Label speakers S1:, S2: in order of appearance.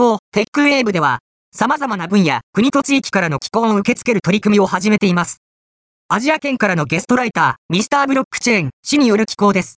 S1: 候、テックウェーブでは、様々な分野、国と地域からの寄稿を受け付ける取り組みを始めています。アジア圏からのゲストライター、ミスターブロックチェーン、氏による寄稿です。